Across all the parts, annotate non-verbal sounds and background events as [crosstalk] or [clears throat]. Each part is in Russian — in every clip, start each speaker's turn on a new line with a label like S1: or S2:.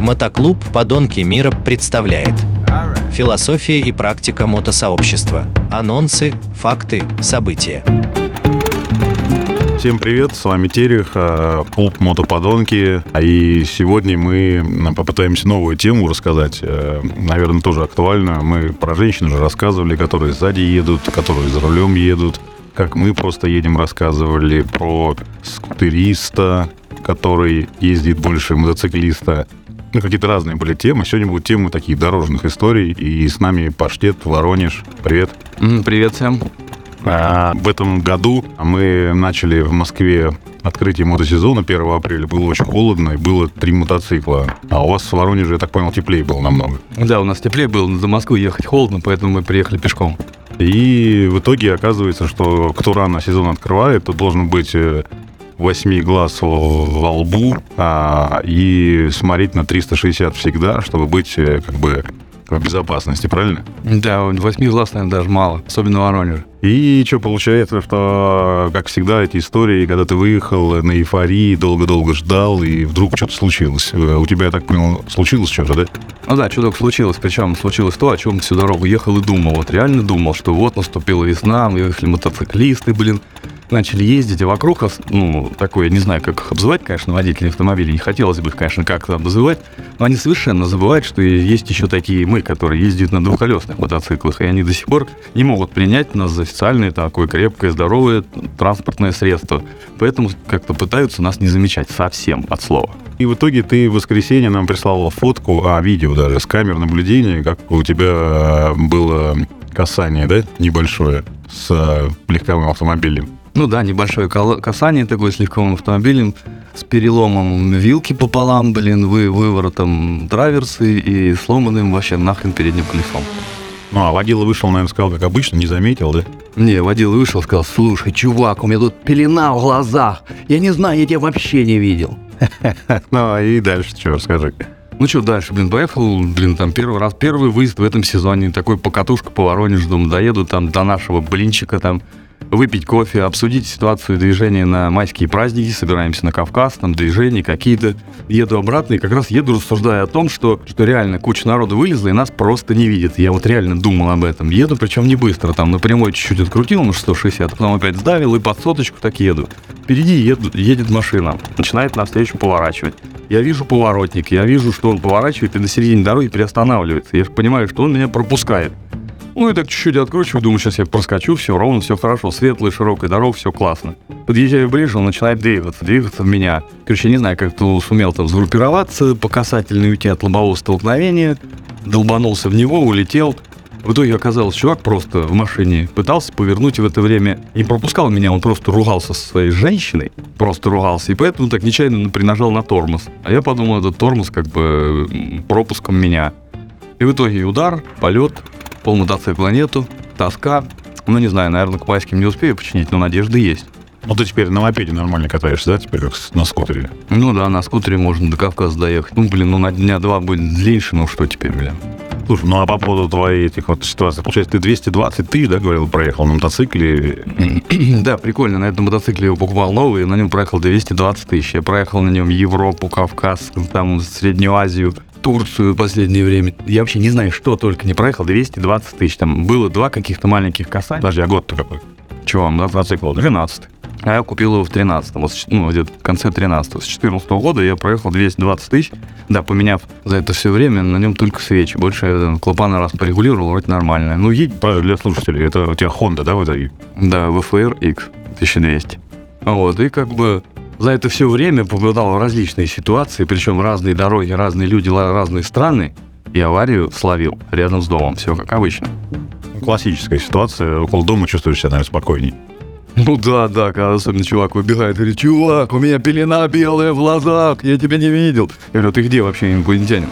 S1: Мотоклуб «Подонки мира» представляет Философия и практика мотосообщества. Анонсы, факты, события.
S2: Всем привет, с вами Терех, а, клуб Мотоподонки. И сегодня мы попытаемся новую тему рассказать, э, наверное, тоже актуальную. Мы про женщин уже рассказывали, которые сзади едут, которые за рулем едут. Как мы просто едем, рассказывали про скутериста, который ездит больше мотоциклиста. Ну, какие-то разные были темы. Сегодня будут темы таких дорожных историй. И с нами Паштет, Воронеж. Привет.
S3: Привет всем.
S2: А, в этом году мы начали в Москве открытие мотосезона 1 апреля. Было очень холодно, и было три мотоцикла. А у вас в Воронеже, я так понял, теплее было намного.
S3: Да, у нас теплее было, но до Москвы ехать холодно, поэтому мы приехали пешком.
S2: И в итоге оказывается, что кто рано сезон открывает, то должен быть восьми глаз во лбу а, и смотреть на 360 всегда, чтобы быть э, как бы в безопасности, правильно?
S3: Да, восьми глаз, наверное, даже мало, особенно в Воронеже.
S2: И что получается, что, как всегда, эти истории, когда ты выехал на эйфории, долго-долго ждал, и вдруг что-то случилось. Э, у тебя, я так понял, случилось что-то, да?
S3: Ну да, что-то случилось. Причем случилось то, о чем всю дорогу ехал и думал. Вот реально думал, что вот наступила весна, мы ехали мотоциклисты, блин, начали ездить, вокруг, ну, такое, не знаю, как их обзывать, конечно, водителей автомобилей, не хотелось бы их, конечно, как-то обзывать, но они совершенно забывают, что есть еще такие мы, которые ездят на двухколесных мотоциклах, и они до сих пор не могут принять нас за официальное такое крепкое, здоровое транспортное средство. Поэтому как-то пытаются нас не замечать совсем от слова.
S2: И в итоге ты в воскресенье нам прислал фотку, а видео даже, с камер наблюдения, как у тебя было касание, да, небольшое с легковым автомобилем.
S3: Ну да, небольшое касание такое с легковым автомобилем, с переломом вилки пополам, блин, вы, выворотом траверсы и сломанным вообще нахрен передним колесом.
S2: Ну, а водила вышел, наверное, сказал, как обычно, не заметил, да?
S3: Не, водила вышел, сказал, слушай, чувак, у меня тут пелена в глазах. Я не знаю, я тебя вообще не видел. [laughs]
S2: Ну, и дальше что, расскажи.
S3: Ну что дальше, блин, поехал, блин, там первый раз, первый выезд в этом сезоне, такой покатушка по Воронежу, думаю, доеду там до нашего блинчика там, выпить кофе, обсудить ситуацию движения на майские праздники, собираемся на Кавказ, там движения какие-то. Еду обратно и как раз еду, рассуждая о том, что, что реально куча народу вылезла и нас просто не видит. Я вот реально думал об этом. Еду, причем не быстро, там напрямую чуть-чуть открутил на 160, потом опять сдавил и под соточку так еду. Впереди еду, едет машина, начинает навстречу поворачивать. Я вижу поворотник, я вижу, что он поворачивает и на середине дороги приостанавливается. Я же понимаю, что он меня пропускает. Ну и так чуть-чуть откручиваю, думаю, сейчас я проскочу, все ровно, все хорошо, светлая, широкая дорога, все классно. Подъезжаю ближе, он начинает двигаться, двигаться в меня. Короче, не знаю, как ты сумел там сгруппироваться, по касательной уйти от лобового столкновения, долбанулся в него, улетел. В итоге оказалось, чувак просто в машине пытался повернуть в это время и пропускал меня, он просто ругался со своей женщиной, просто ругался, и поэтому так нечаянно принажал на тормоз. А я подумал, этот тормоз как бы пропуском меня. И в итоге удар, полет, пол мотоцикла нету, тоска. Ну, не знаю, наверное, к майским не успею починить, но надежды есть.
S2: Ну, ты теперь на мопеде нормально катаешься, да, теперь как на скутере?
S3: Ну да, на скутере можно до Кавказа доехать. Ну, блин, ну на дня два будет длиннее, ну что теперь, блин.
S2: Слушай, ну а по поводу твоей этих вот ситуаций, получается, ты 220 тысяч, да, говорил, проехал на мотоцикле? [clears throat]
S3: да, прикольно, на этом мотоцикле я покупал новый, на нем проехал 220 тысяч. Я проехал на нем Европу, Кавказ, там, Среднюю Азию, Турцию в последнее время. Я вообще не знаю, что только не проехал. 220 тысяч. Там было два каких-то маленьких касания.
S2: Подожди, а год-то какой?
S3: Чего вам, да, мотоцикл? 12 а я купил его в 13 вот, ну, где-то в конце 13 С 14 года я проехал 220 тысяч. Да, поменяв за это все время, на нем только свечи. Больше я клапаны раз порегулировал, вроде нормально. Ну, едь...
S2: Для слушателей, это у тебя Honda, да, вот?
S3: Да, VFR X 1200. Вот, и как бы за это все время попадал в различные ситуации, причем разные дороги, разные люди, разные страны, и аварию словил рядом с домом. Все как обычно.
S2: Классическая ситуация. Около дома чувствуешь себя, наверное, спокойней.
S3: Ну да, да, когда особенно чувак выбегает и говорит, чувак, у меня пелена белая в глазах, я тебя не видел. Я говорю, ты где вообще, инопланетянин?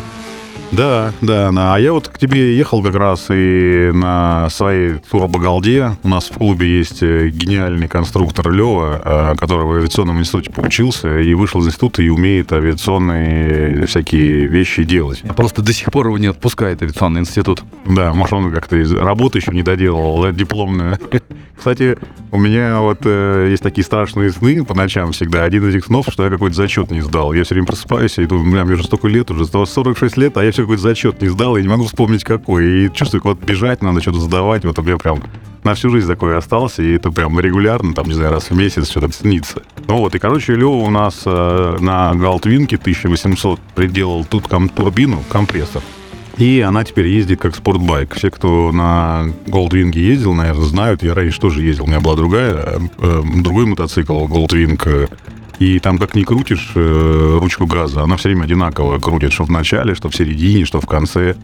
S2: Да, да, да. А я вот к тебе ехал как раз и на своей турбогалде. У нас в клубе есть э, гениальный конструктор Лева, э, который в авиационном институте поучился и вышел из института и умеет авиационные всякие вещи делать.
S3: Просто до сих пор его не отпускает авиационный институт.
S2: Да, может, он как-то из работы еще не доделал, да, дипломную. [laughs] Кстати, у меня вот э, есть такие страшные сны по ночам всегда. Один из этих снов, что я какой-то зачет не сдал. Я все время просыпаюсь и думаю, бля, мне уже столько лет, уже 46 лет, а я все какой-то зачет не сдал, и не могу вспомнить какой. И чувствую, вот бежать надо, что-то сдавать. Вот у меня прям на всю жизнь такой остался, и это прям регулярно, там, не знаю, раз в месяц что-то снится. Ну вот, и, короче, Лева у нас э, на Галтвинке 1800 приделал тут ком- турбину, компрессор. И она теперь ездит как спортбайк. Все, кто на Goldwing ездил, наверное, знают. Я раньше тоже ездил. У меня была другая, э, другой мотоцикл Goldwing. И там как ни крутишь э, ручку газа, она все время одинаково крутит, что в начале, что в середине, что в конце.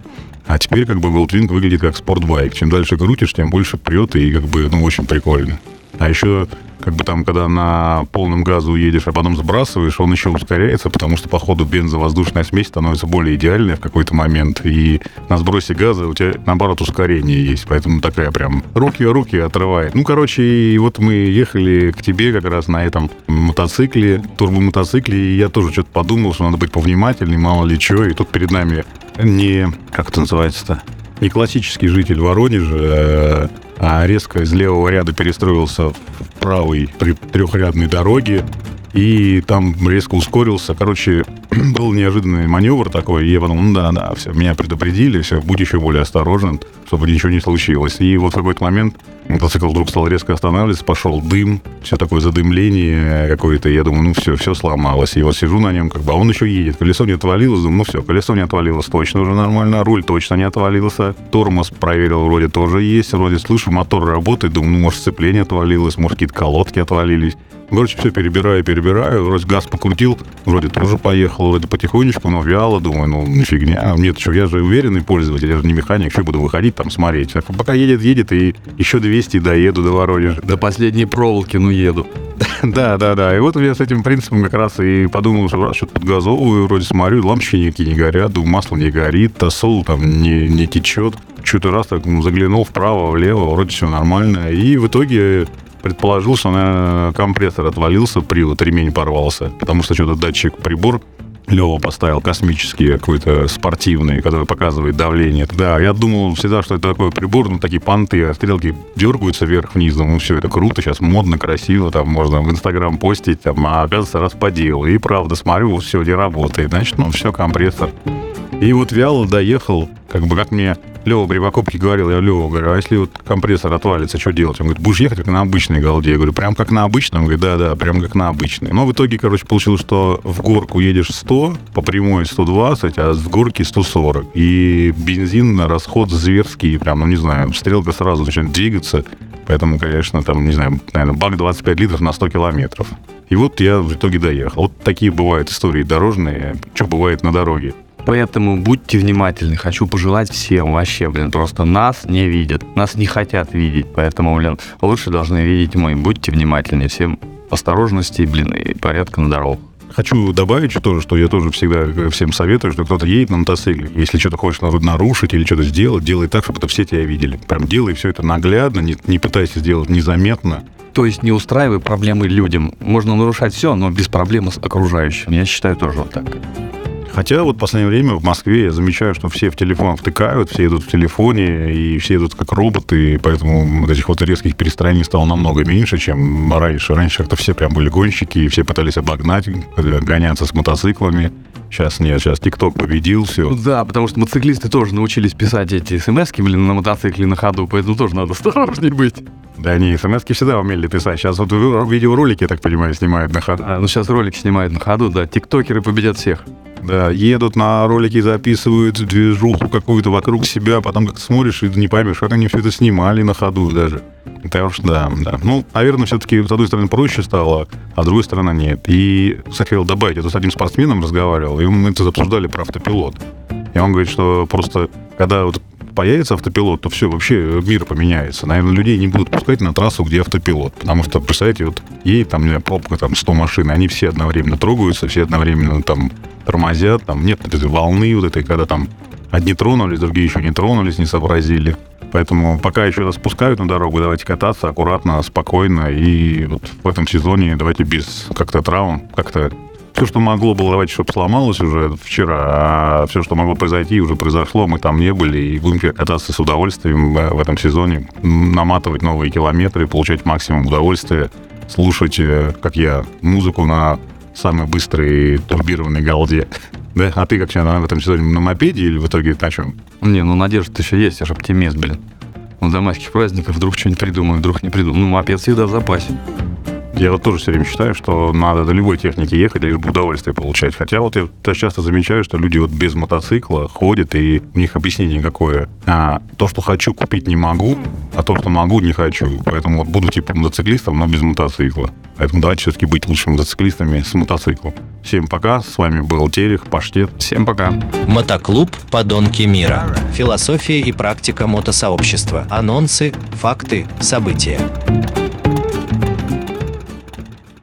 S2: А теперь как бы Goldwing выглядит как спортбайк. Чем дальше крутишь, тем больше прет, и как бы, ну, очень прикольно. А еще, как бы там, когда на полном газу едешь, а потом сбрасываешь, он еще ускоряется, потому что, по ходу, бензовоздушная смесь становится более идеальной в какой-то момент. И на сбросе газа у тебя, наоборот, ускорение есть. Поэтому такая прям руки-руки отрывает. Ну, короче, и вот мы ехали к тебе как раз на этом мотоцикле, турбомотоцикле, и я тоже что-то подумал, что надо быть повнимательней, мало ли что. И тут перед нами не... Как это называется-то? Не классический житель Воронежа, а резко из левого ряда перестроился в правый при трехрядной дороге и там резко ускорился. Короче, [clears throat] был неожиданный маневр такой, и я подумал, ну да, да, все, меня предупредили, все, будь еще более осторожен, чтобы ничего не случилось. И вот в какой-то момент мотоцикл вдруг стал резко останавливаться, пошел дым, все такое задымление какое-то, я думаю, ну все, все сломалось. И вот сижу на нем, как бы, а он еще едет, колесо не отвалилось, думаю, ну все, колесо не отвалилось, точно уже нормально, руль точно не отвалился, тормоз проверил, вроде тоже есть, вроде слышу, мотор работает, думаю, ну может сцепление отвалилось, может какие-то колодки отвалились. Короче, все перебираю, перебираю. Вроде газ покрутил, вроде тоже поехал, вроде потихонечку, но вяло. Думаю, ну, фигня. Нет, что, я же уверенный пользователь, я же не механик, что буду выходить там смотреть. А пока едет, едет, и еще 200 доеду до Воронежа.
S3: До последней проволоки, ну, еду. [laughs]
S2: Да, да, да. И вот я с этим принципом как раз и подумал, что раз что-то подгазовываю, вроде смотрю, лампочки никакие не горят, думаю, масло не горит, тосол там не, не течет. Что-то раз так ну, заглянул вправо, влево, вроде все нормально. И в итоге предположил, что на компрессор отвалился, привод, ремень порвался, потому что что-то датчик прибор Лева поставил космический какой-то спортивный, который показывает давление. Да, я думал всегда, что это такой прибор, ну, такие понты, а стрелки дергаются вверх-вниз. Ну, все это круто, сейчас модно, красиво, там можно в Инстаграм постить, там, а оказывается, раз по делу. И правда, смотрю, все не работает. Значит, ну, все, компрессор. И вот вяло доехал, как бы как мне Лева при покупке говорил, я Лева говорю, а если вот компрессор отвалится, что делать? Он говорит, будешь ехать как на обычной голде. Я говорю, прям как на обычном? Он говорит, да-да, прям как на обычной. Но в итоге, короче, получилось, что в горку едешь 100, по прямой 120, а с горки 140. И бензин на расход зверский, прям, ну не знаю, стрелка сразу начинает двигаться. Поэтому, конечно, там, не знаю, наверное, бак 25 литров на 100 километров. И вот я в итоге доехал. Вот такие бывают истории дорожные, что бывает на дороге.
S3: Поэтому будьте внимательны. Хочу пожелать всем вообще, блин, просто нас не видят, нас не хотят видеть. Поэтому, блин, лучше должны видеть мы. Будьте внимательны. Всем осторожности, блин, и порядка на дорогах.
S2: Хочу добавить тоже, что я тоже всегда всем советую, что кто-то едет на мотоцикле, если что-то хочешь нарушить или что-то сделать, делай так, чтобы это все тебя видели. Прям делай все это наглядно, не, не пытайся сделать незаметно.
S3: То есть не устраивай проблемы людям. Можно нарушать все, но без проблем с окружающим. Я считаю тоже вот так.
S2: Хотя вот в последнее время в Москве я замечаю, что все в телефон втыкают, все идут в телефоне, и все идут как роботы, и поэтому вот этих вот резких перестроений стало намного меньше, чем раньше. Раньше как-то все прям были гонщики, и все пытались обогнать, гоняться с мотоциклами. Сейчас нет, сейчас ТикТок победил, все.
S3: Да, потому что мотоциклисты тоже научились писать эти смс блин, на мотоцикле на ходу, поэтому тоже надо осторожней быть.
S2: Да они смс всегда умели писать. Сейчас вот видеоролики, так понимаю, снимают на ходу.
S3: А, ну сейчас ролики снимают на ходу, да. Тиктокеры победят всех.
S2: Да, едут на ролики, записывают движуху какую-то вокруг себя, потом как смотришь и не поймешь, как они все это снимали на ходу даже. Так что да, да. Ну, наверное, все-таки с одной стороны проще стало, а с другой стороны нет. И, хотел добавить, я тут с одним спортсменом разговаривал, и мы это обсуждали про автопилот. И он говорит, что просто когда вот появится автопилот, то все, вообще мир поменяется. Наверное, людей не будут пускать на трассу, где автопилот. Потому что, представляете, вот едет там, знаю, пробка, там, 100 машин, они все одновременно трогаются, все одновременно там тормозят, там нет этой волны вот этой, когда там Одни тронулись, другие еще не тронулись, не сообразили. Поэтому пока еще раз спускают на дорогу, давайте кататься аккуратно, спокойно. И вот в этом сезоне давайте без как-то травм, как-то все, что могло было, давайте, чтобы сломалось уже вчера, а все, что могло произойти, уже произошло, мы там не были, и будем кататься с удовольствием в этом сезоне, наматывать новые километры, получать максимум удовольствия, слушать, э, как я, музыку на самой быстрой турбированной галде. [laughs] Да? А ты как сейчас в этом сезоне на мопеде или в итоге на чем?
S3: Не, ну надежда еще есть, я же оптимист, блин. Ну, до майских праздников вдруг что-нибудь придумаю, вдруг не придумаю. Ну, мопед всегда в запасе.
S2: Я вот тоже все время считаю, что надо до любой техники ехать, лишь бы удовольствие получать. Хотя вот я часто замечаю, что люди вот без мотоцикла ходят, и у них объяснение какое. А, то, что хочу, купить не могу, а то, что могу, не хочу. Поэтому вот буду типа мотоциклистом, но без мотоцикла. Поэтому давайте все-таки быть лучшими мотоциклистами с мотоциклом. Всем пока, с вами был Терех, Паштет.
S3: Всем пока.
S1: Мотоклуб «Подонки мира». Философия и практика мотосообщества. Анонсы, факты, события.